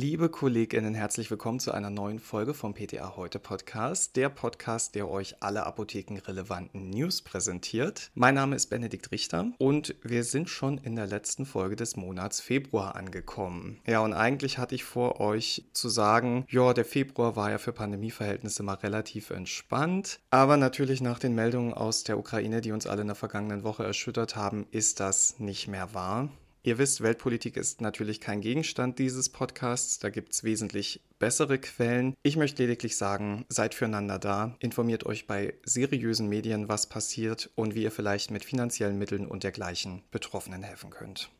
Liebe Kolleginnen, herzlich willkommen zu einer neuen Folge vom PTA Heute Podcast, der Podcast, der euch alle apothekenrelevanten News präsentiert. Mein Name ist Benedikt Richter und wir sind schon in der letzten Folge des Monats Februar angekommen. Ja, und eigentlich hatte ich vor, euch zu sagen, ja, der Februar war ja für Pandemieverhältnisse mal relativ entspannt, aber natürlich nach den Meldungen aus der Ukraine, die uns alle in der vergangenen Woche erschüttert haben, ist das nicht mehr wahr. Ihr wisst, Weltpolitik ist natürlich kein Gegenstand dieses Podcasts, da gibt es wesentlich bessere Quellen. Ich möchte lediglich sagen, seid füreinander da, informiert euch bei seriösen Medien, was passiert und wie ihr vielleicht mit finanziellen Mitteln und dergleichen Betroffenen helfen könnt.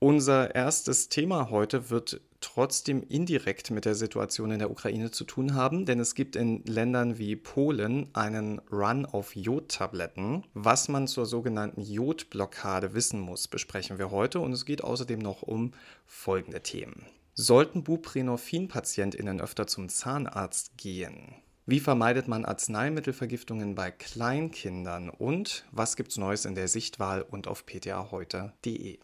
Unser erstes Thema heute wird trotzdem indirekt mit der Situation in der Ukraine zu tun haben, denn es gibt in Ländern wie Polen einen Run auf Jodtabletten. Was man zur sogenannten Jodblockade wissen muss, besprechen wir heute und es geht außerdem noch um folgende Themen. Sollten Buprenorphin-PatientInnen öfter zum Zahnarzt gehen? Wie vermeidet man Arzneimittelvergiftungen bei Kleinkindern? Und was gibt's Neues in der Sichtwahl und auf ptaheute.de?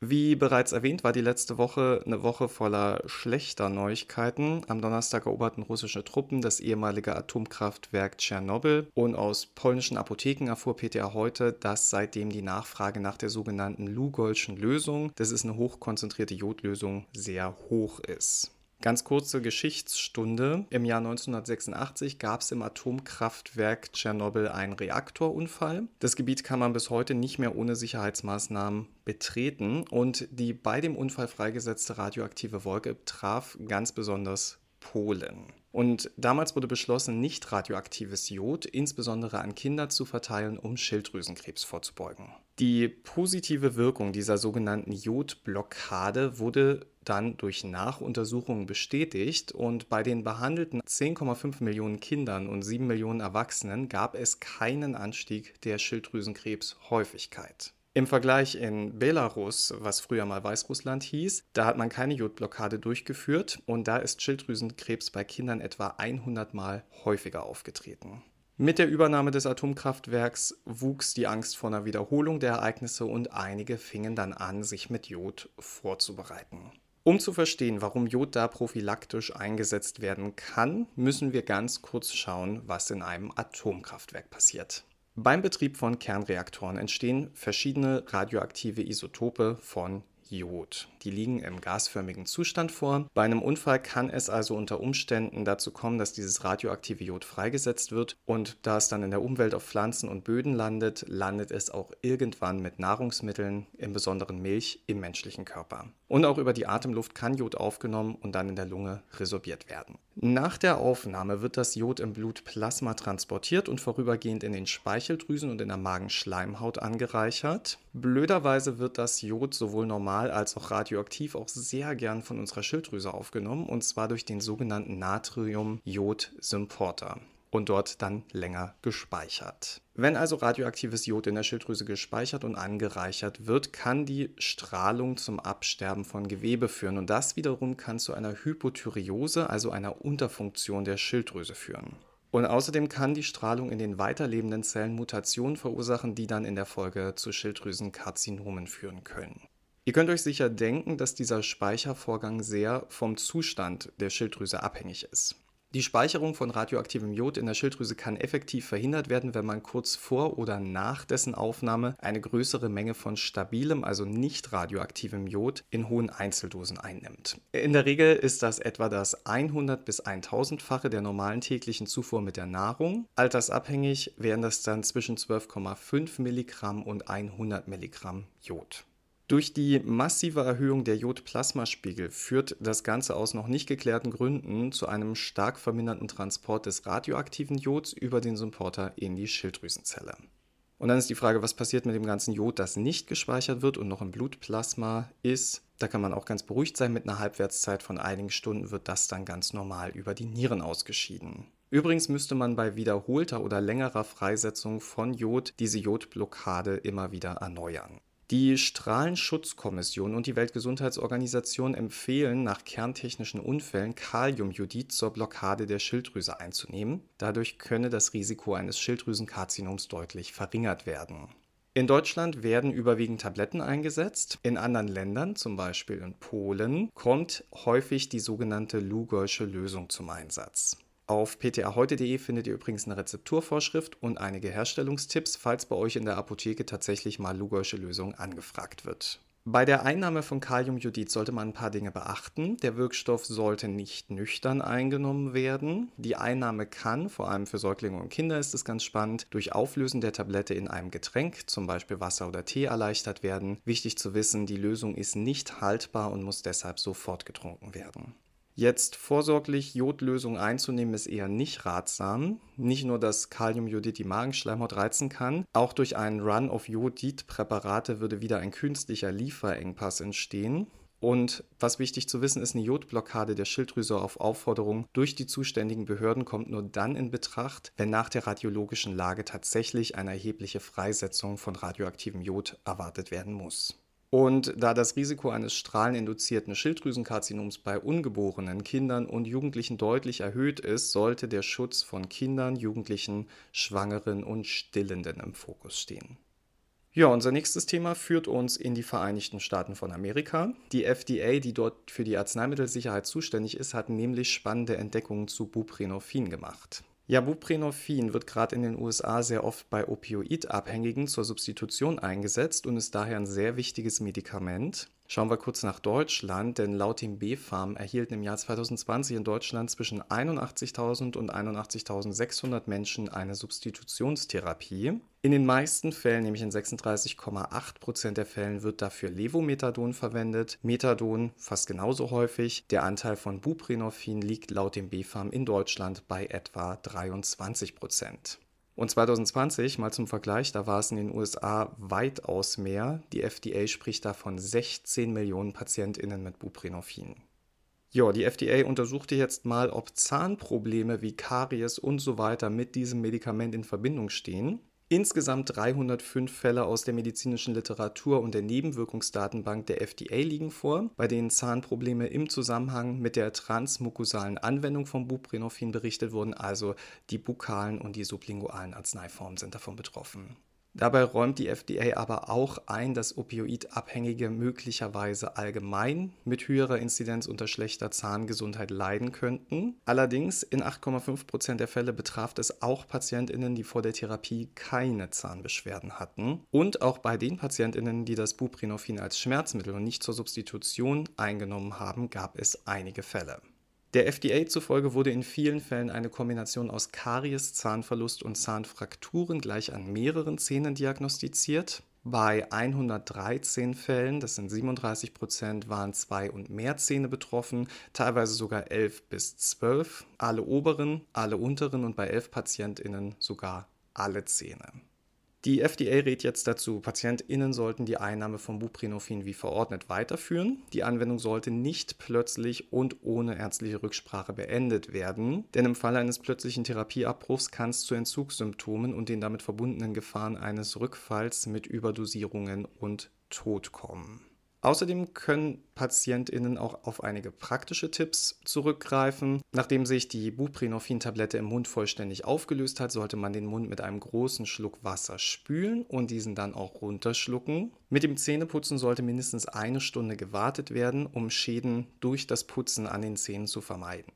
Wie bereits erwähnt, war die letzte Woche eine Woche voller schlechter Neuigkeiten. Am Donnerstag eroberten russische Truppen das ehemalige Atomkraftwerk Tschernobyl und aus polnischen Apotheken erfuhr PTA heute, dass seitdem die Nachfrage nach der sogenannten Lugolschen Lösung, das ist eine hochkonzentrierte Jodlösung, sehr hoch ist. Ganz kurze Geschichtsstunde. Im Jahr 1986 gab es im Atomkraftwerk Tschernobyl einen Reaktorunfall. Das Gebiet kann man bis heute nicht mehr ohne Sicherheitsmaßnahmen betreten und die bei dem Unfall freigesetzte radioaktive Wolke traf ganz besonders Polen. Und damals wurde beschlossen, nicht radioaktives Jod insbesondere an Kinder zu verteilen, um Schilddrüsenkrebs vorzubeugen. Die positive Wirkung dieser sogenannten Jodblockade wurde dann durch Nachuntersuchungen bestätigt und bei den behandelten 10,5 Millionen Kindern und 7 Millionen Erwachsenen gab es keinen Anstieg der Schilddrüsenkrebshäufigkeit. Im Vergleich in Belarus, was früher mal Weißrussland hieß, da hat man keine Jodblockade durchgeführt und da ist Schilddrüsenkrebs bei Kindern etwa 100 Mal häufiger aufgetreten. Mit der Übernahme des Atomkraftwerks wuchs die Angst vor einer Wiederholung der Ereignisse und einige fingen dann an, sich mit Jod vorzubereiten. Um zu verstehen, warum Jod da prophylaktisch eingesetzt werden kann, müssen wir ganz kurz schauen, was in einem Atomkraftwerk passiert. Beim Betrieb von Kernreaktoren entstehen verschiedene radioaktive Isotope von Jod. Die liegen im gasförmigen Zustand vor. Bei einem Unfall kann es also unter Umständen dazu kommen, dass dieses radioaktive Jod freigesetzt wird und da es dann in der Umwelt auf Pflanzen und Böden landet, landet es auch irgendwann mit Nahrungsmitteln, im Besonderen Milch, im menschlichen Körper. Und auch über die Atemluft kann Jod aufgenommen und dann in der Lunge resorbiert werden. Nach der Aufnahme wird das Jod im Blutplasma transportiert und vorübergehend in den Speicheldrüsen und in der Magenschleimhaut angereichert. Blöderweise wird das Jod sowohl normal als auch radioaktiv auch sehr gern von unserer Schilddrüse aufgenommen und zwar durch den sogenannten Natrium-Jod-Symporter und dort dann länger gespeichert. Wenn also radioaktives Jod in der Schilddrüse gespeichert und angereichert wird, kann die Strahlung zum Absterben von Gewebe führen und das wiederum kann zu einer Hypothyreose, also einer Unterfunktion der Schilddrüse führen. Und außerdem kann die Strahlung in den weiterlebenden Zellen Mutationen verursachen, die dann in der Folge zu Schilddrüsenkarzinomen führen können. Ihr könnt euch sicher denken, dass dieser Speichervorgang sehr vom Zustand der Schilddrüse abhängig ist. Die Speicherung von radioaktivem Jod in der Schilddrüse kann effektiv verhindert werden, wenn man kurz vor oder nach dessen Aufnahme eine größere Menge von stabilem, also nicht radioaktivem Jod in hohen Einzeldosen einnimmt. In der Regel ist das etwa das 100 bis 1000-fache der normalen täglichen Zufuhr mit der Nahrung. Altersabhängig wären das dann zwischen 12,5 Milligramm und 100 Milligramm Jod. Durch die massive Erhöhung der Jodplasmaspiegel führt das Ganze aus noch nicht geklärten Gründen zu einem stark verminderten Transport des radioaktiven Jods über den Symporter in die Schilddrüsenzelle. Und dann ist die Frage, was passiert mit dem ganzen Jod, das nicht gespeichert wird und noch im Blutplasma ist. Da kann man auch ganz beruhigt sein, mit einer Halbwertszeit von einigen Stunden wird das dann ganz normal über die Nieren ausgeschieden. Übrigens müsste man bei wiederholter oder längerer Freisetzung von Jod diese Jodblockade immer wieder erneuern. Die Strahlenschutzkommission und die Weltgesundheitsorganisation empfehlen nach kerntechnischen Unfällen Kaliumjodid zur Blockade der Schilddrüse einzunehmen. Dadurch könne das Risiko eines Schilddrüsenkarzinoms deutlich verringert werden. In Deutschland werden überwiegend Tabletten eingesetzt. In anderen Ländern, zum Beispiel in Polen, kommt häufig die sogenannte Lugolsche Lösung zum Einsatz. Auf ptaheute.de findet ihr übrigens eine Rezepturvorschrift und einige Herstellungstipps, falls bei euch in der Apotheke tatsächlich mal Lugolsche Lösung angefragt wird. Bei der Einnahme von Kaliumjodid sollte man ein paar Dinge beachten. Der Wirkstoff sollte nicht nüchtern eingenommen werden. Die Einnahme kann, vor allem für Säuglinge und Kinder ist es ganz spannend, durch Auflösen der Tablette in einem Getränk, zum Beispiel Wasser oder Tee, erleichtert werden. Wichtig zu wissen, die Lösung ist nicht haltbar und muss deshalb sofort getrunken werden. Jetzt vorsorglich Jodlösung einzunehmen ist eher nicht ratsam. Nicht nur, dass Kaliumjodid die Magenschleimhaut reizen kann, auch durch einen Run auf Jodidpräparate würde wieder ein künstlicher Lieferengpass entstehen. Und was wichtig zu wissen ist, eine Jodblockade der Schilddrüse auf Aufforderung durch die zuständigen Behörden kommt nur dann in Betracht, wenn nach der radiologischen Lage tatsächlich eine erhebliche Freisetzung von radioaktivem Jod erwartet werden muss. Und da das Risiko eines strahleninduzierten Schilddrüsenkarzinoms bei ungeborenen Kindern und Jugendlichen deutlich erhöht ist, sollte der Schutz von Kindern, Jugendlichen, Schwangeren und Stillenden im Fokus stehen. Ja, unser nächstes Thema führt uns in die Vereinigten Staaten von Amerika. Die FDA, die dort für die Arzneimittelsicherheit zuständig ist, hat nämlich spannende Entdeckungen zu Buprenorphin gemacht. Buprenorphin wird gerade in den USA sehr oft bei Opioidabhängigen zur Substitution eingesetzt und ist daher ein sehr wichtiges Medikament. Schauen wir kurz nach Deutschland, denn laut dem BfArM erhielten im Jahr 2020 in Deutschland zwischen 81.000 und 81.600 Menschen eine Substitutionstherapie. In den meisten Fällen, nämlich in 36,8 Prozent der Fällen, wird dafür Levomethadon verwendet. Methadon fast genauso häufig. Der Anteil von Buprenorphin liegt laut dem BfArM in Deutschland bei etwa 23 Prozent. Und 2020, mal zum Vergleich, da war es in den USA weitaus mehr. Die FDA spricht da von 16 Millionen PatientInnen mit Buprenorphin. Ja, die FDA untersuchte jetzt mal, ob Zahnprobleme wie Karies und so weiter mit diesem Medikament in Verbindung stehen. Insgesamt 305 Fälle aus der medizinischen Literatur und der Nebenwirkungsdatenbank der FDA liegen vor, bei denen Zahnprobleme im Zusammenhang mit der transmukosalen Anwendung von Buprenorphin berichtet wurden, also die bukalen und die sublingualen Arzneiformen sind davon betroffen. Dabei räumt die FDA aber auch ein, dass Opioidabhängige möglicherweise allgemein mit höherer Inzidenz unter schlechter Zahngesundheit leiden könnten. Allerdings in 8,5 Prozent der Fälle betraf es auch Patientinnen, die vor der Therapie keine Zahnbeschwerden hatten. Und auch bei den Patientinnen, die das Buprenorphin als Schmerzmittel und nicht zur Substitution eingenommen haben, gab es einige Fälle. Der FDA zufolge wurde in vielen Fällen eine Kombination aus Karies, Zahnverlust und Zahnfrakturen gleich an mehreren Zähnen diagnostiziert. Bei 113 Fällen, das sind 37 Prozent, waren zwei und mehr Zähne betroffen, teilweise sogar 11 bis 12, alle oberen, alle unteren und bei 11 PatientInnen sogar alle Zähne. Die FDA rät jetzt dazu, PatientInnen sollten die Einnahme von Buprenorphin wie verordnet weiterführen. Die Anwendung sollte nicht plötzlich und ohne ärztliche Rücksprache beendet werden, denn im Falle eines plötzlichen Therapieabbruchs kann es zu Entzugssymptomen und den damit verbundenen Gefahren eines Rückfalls mit Überdosierungen und Tod kommen. Außerdem können PatientInnen auch auf einige praktische Tipps zurückgreifen. Nachdem sich die Buprenorphin-Tablette im Mund vollständig aufgelöst hat, sollte man den Mund mit einem großen Schluck Wasser spülen und diesen dann auch runterschlucken. Mit dem Zähneputzen sollte mindestens eine Stunde gewartet werden, um Schäden durch das Putzen an den Zähnen zu vermeiden.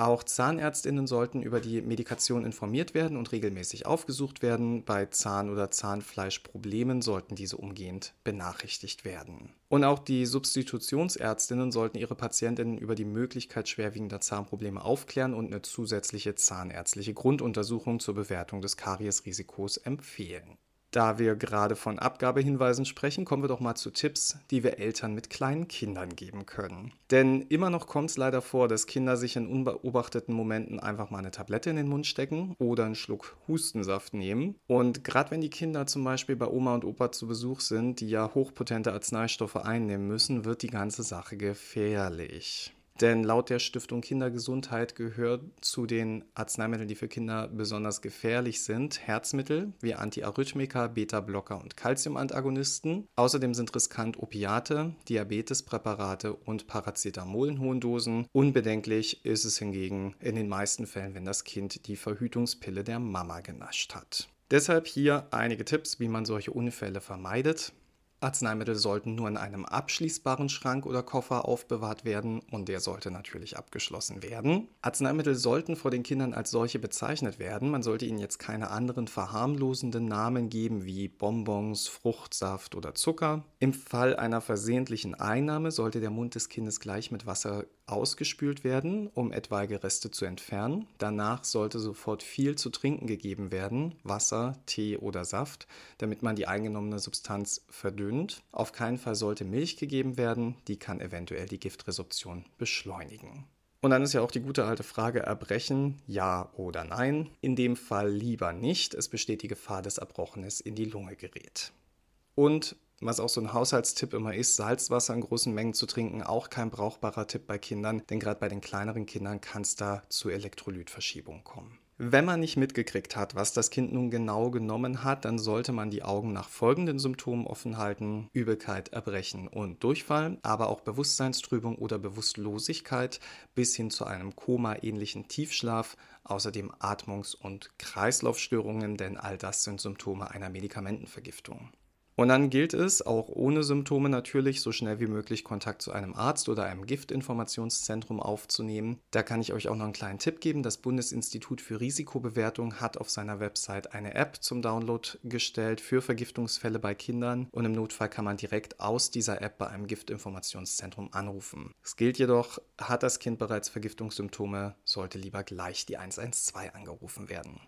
Auch Zahnärztinnen sollten über die Medikation informiert werden und regelmäßig aufgesucht werden. Bei Zahn- oder Zahnfleischproblemen sollten diese umgehend benachrichtigt werden. Und auch die Substitutionsärztinnen sollten ihre Patientinnen über die Möglichkeit schwerwiegender Zahnprobleme aufklären und eine zusätzliche zahnärztliche Grunduntersuchung zur Bewertung des Kariesrisikos empfehlen. Da wir gerade von Abgabehinweisen sprechen, kommen wir doch mal zu Tipps, die wir Eltern mit kleinen Kindern geben können. Denn immer noch kommt es leider vor, dass Kinder sich in unbeobachteten Momenten einfach mal eine Tablette in den Mund stecken oder einen Schluck Hustensaft nehmen. Und gerade wenn die Kinder zum Beispiel bei Oma und Opa zu Besuch sind, die ja hochpotente Arzneistoffe einnehmen müssen, wird die ganze Sache gefährlich. Denn laut der Stiftung Kindergesundheit gehört zu den Arzneimitteln, die für Kinder besonders gefährlich sind, Herzmittel wie Antiarrhythmika, Beta-Blocker und Calciumantagonisten. Außerdem sind riskant Opiate, Diabetespräparate und Paracetamol in hohen Dosen. Unbedenklich ist es hingegen in den meisten Fällen, wenn das Kind die Verhütungspille der Mama genascht hat. Deshalb hier einige Tipps, wie man solche Unfälle vermeidet. Arzneimittel sollten nur in einem abschließbaren Schrank oder Koffer aufbewahrt werden und der sollte natürlich abgeschlossen werden. Arzneimittel sollten vor den Kindern als solche bezeichnet werden. Man sollte ihnen jetzt keine anderen verharmlosenden Namen geben wie Bonbons, Fruchtsaft oder Zucker. Im Fall einer versehentlichen Einnahme sollte der Mund des Kindes gleich mit Wasser ausgespült werden, um etwaige Reste zu entfernen. Danach sollte sofort viel zu trinken gegeben werden, Wasser, Tee oder Saft, damit man die eingenommene Substanz verdünnt. Auf keinen Fall sollte Milch gegeben werden, die kann eventuell die Giftresorption beschleunigen. Und dann ist ja auch die gute alte Frage, erbrechen, ja oder nein. In dem Fall lieber nicht, es besteht die Gefahr, dass Erbrochenes in die Lunge gerät. Und was auch so ein Haushaltstipp immer ist, Salzwasser in großen Mengen zu trinken, auch kein brauchbarer Tipp bei Kindern, denn gerade bei den kleineren Kindern kann es da zu Elektrolytverschiebungen kommen. Wenn man nicht mitgekriegt hat, was das Kind nun genau genommen hat, dann sollte man die Augen nach folgenden Symptomen offen halten. Übelkeit, Erbrechen und Durchfall, aber auch Bewusstseinstrübung oder Bewusstlosigkeit bis hin zu einem Koma-ähnlichen Tiefschlaf, außerdem Atmungs- und Kreislaufstörungen, denn all das sind Symptome einer Medikamentenvergiftung. Und dann gilt es, auch ohne Symptome natürlich, so schnell wie möglich Kontakt zu einem Arzt oder einem Giftinformationszentrum aufzunehmen. Da kann ich euch auch noch einen kleinen Tipp geben. Das Bundesinstitut für Risikobewertung hat auf seiner Website eine App zum Download gestellt für Vergiftungsfälle bei Kindern und im Notfall kann man direkt aus dieser App bei einem Giftinformationszentrum anrufen. Es gilt jedoch, hat das Kind bereits Vergiftungssymptome, sollte lieber gleich die 112 angerufen werden.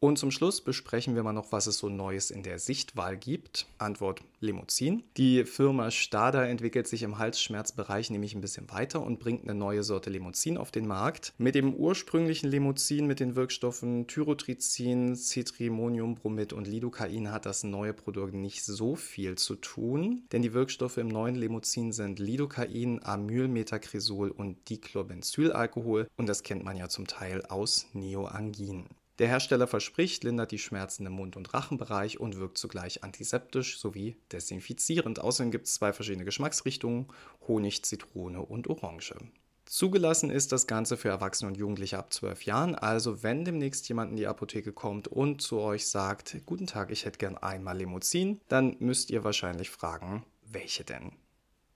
Und zum Schluss besprechen wir mal noch, was es so Neues in der Sichtwahl gibt. Antwort Limousin. Die Firma Stada entwickelt sich im Halsschmerzbereich nämlich ein bisschen weiter und bringt eine neue Sorte Limousin auf den Markt. Mit dem ursprünglichen Limousin mit den Wirkstoffen Tyrotrizin, Citrimoniumbromid und Lidocain hat das neue Produkt nicht so viel zu tun, denn die Wirkstoffe im neuen Limousin sind Lidocain, Amylmetacresol und Diclobenzylalkohol und das kennt man ja zum Teil aus Neoangin. Der Hersteller verspricht, lindert die Schmerzen im Mund- und Rachenbereich und wirkt zugleich antiseptisch sowie desinfizierend. Außerdem gibt es zwei verschiedene Geschmacksrichtungen: Honig, Zitrone und Orange. Zugelassen ist das Ganze für Erwachsene und Jugendliche ab 12 Jahren. Also wenn demnächst jemand in die Apotheke kommt und zu euch sagt, guten Tag, ich hätte gern einmal Limousin, dann müsst ihr wahrscheinlich fragen, welche denn?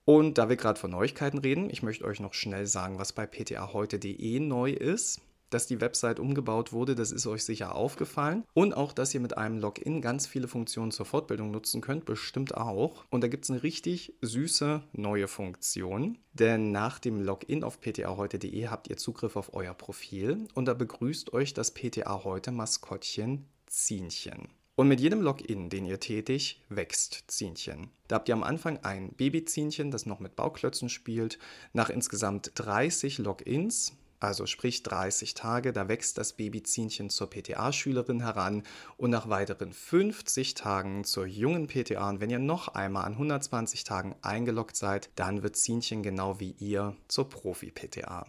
Und da wir gerade von Neuigkeiten reden, ich möchte euch noch schnell sagen, was bei ptaheute.de neu ist dass die Website umgebaut wurde, das ist euch sicher aufgefallen. Und auch, dass ihr mit einem Login ganz viele Funktionen zur Fortbildung nutzen könnt, bestimmt auch. Und da gibt es eine richtig süße neue Funktion. Denn nach dem Login auf ptaheute.de habt ihr Zugriff auf euer Profil und da begrüßt euch das PTA heute Maskottchen Zienchen. Und mit jedem Login, den ihr tätigt, wächst Zienchen. Da habt ihr am Anfang ein Babyzienchen, das noch mit Bauklötzen spielt. Nach insgesamt 30 Logins also sprich 30 Tage, da wächst das Babyzienchen zur PTA-Schülerin heran und nach weiteren 50 Tagen zur jungen PTA. Und wenn ihr noch einmal an 120 Tagen eingeloggt seid, dann wird Zienchen genau wie ihr zur Profi-PTA.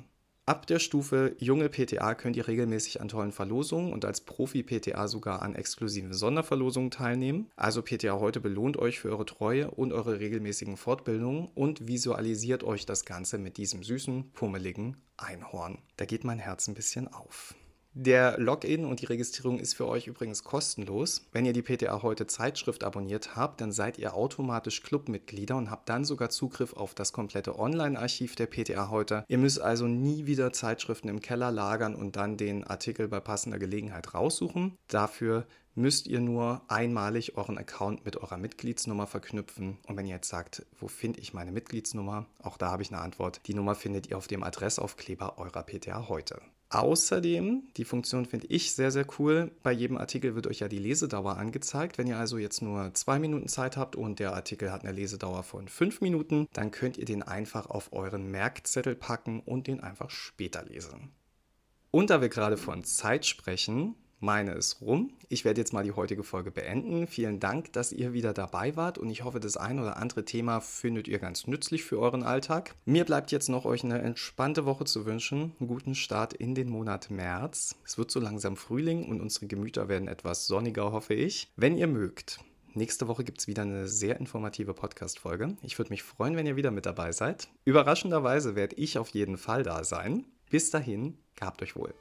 Ab der Stufe junge PTA könnt ihr regelmäßig an tollen Verlosungen und als Profi-PTA sogar an exklusiven Sonderverlosungen teilnehmen. Also PTA heute belohnt euch für eure Treue und eure regelmäßigen Fortbildungen und visualisiert euch das Ganze mit diesem süßen, pummeligen Einhorn. Da geht mein Herz ein bisschen auf. Der Login und die Registrierung ist für euch übrigens kostenlos. Wenn ihr die PTA heute Zeitschrift abonniert habt, dann seid ihr automatisch Clubmitglieder und habt dann sogar Zugriff auf das komplette Online-Archiv der PTA heute. Ihr müsst also nie wieder Zeitschriften im Keller lagern und dann den Artikel bei passender Gelegenheit raussuchen. Dafür müsst ihr nur einmalig euren Account mit eurer Mitgliedsnummer verknüpfen. Und wenn ihr jetzt sagt, wo finde ich meine Mitgliedsnummer? Auch da habe ich eine Antwort. Die Nummer findet ihr auf dem Adressaufkleber eurer PTA heute. Außerdem, die Funktion finde ich sehr, sehr cool, bei jedem Artikel wird euch ja die Lesedauer angezeigt. Wenn ihr also jetzt nur zwei Minuten Zeit habt und der Artikel hat eine Lesedauer von fünf Minuten, dann könnt ihr den einfach auf euren Merkzettel packen und den einfach später lesen. Und da wir gerade von Zeit sprechen, meine ist rum. Ich werde jetzt mal die heutige Folge beenden. Vielen Dank, dass ihr wieder dabei wart und ich hoffe, das ein oder andere Thema findet ihr ganz nützlich für euren Alltag. Mir bleibt jetzt noch euch eine entspannte Woche zu wünschen. Einen guten Start in den Monat März. Es wird so langsam Frühling und unsere Gemüter werden etwas sonniger, hoffe ich. Wenn ihr mögt, Nächste Woche gibt es wieder eine sehr informative Podcast-Folge. Ich würde mich freuen, wenn ihr wieder mit dabei seid. Überraschenderweise werde ich auf jeden Fall da sein. Bis dahin, gehabt euch wohl.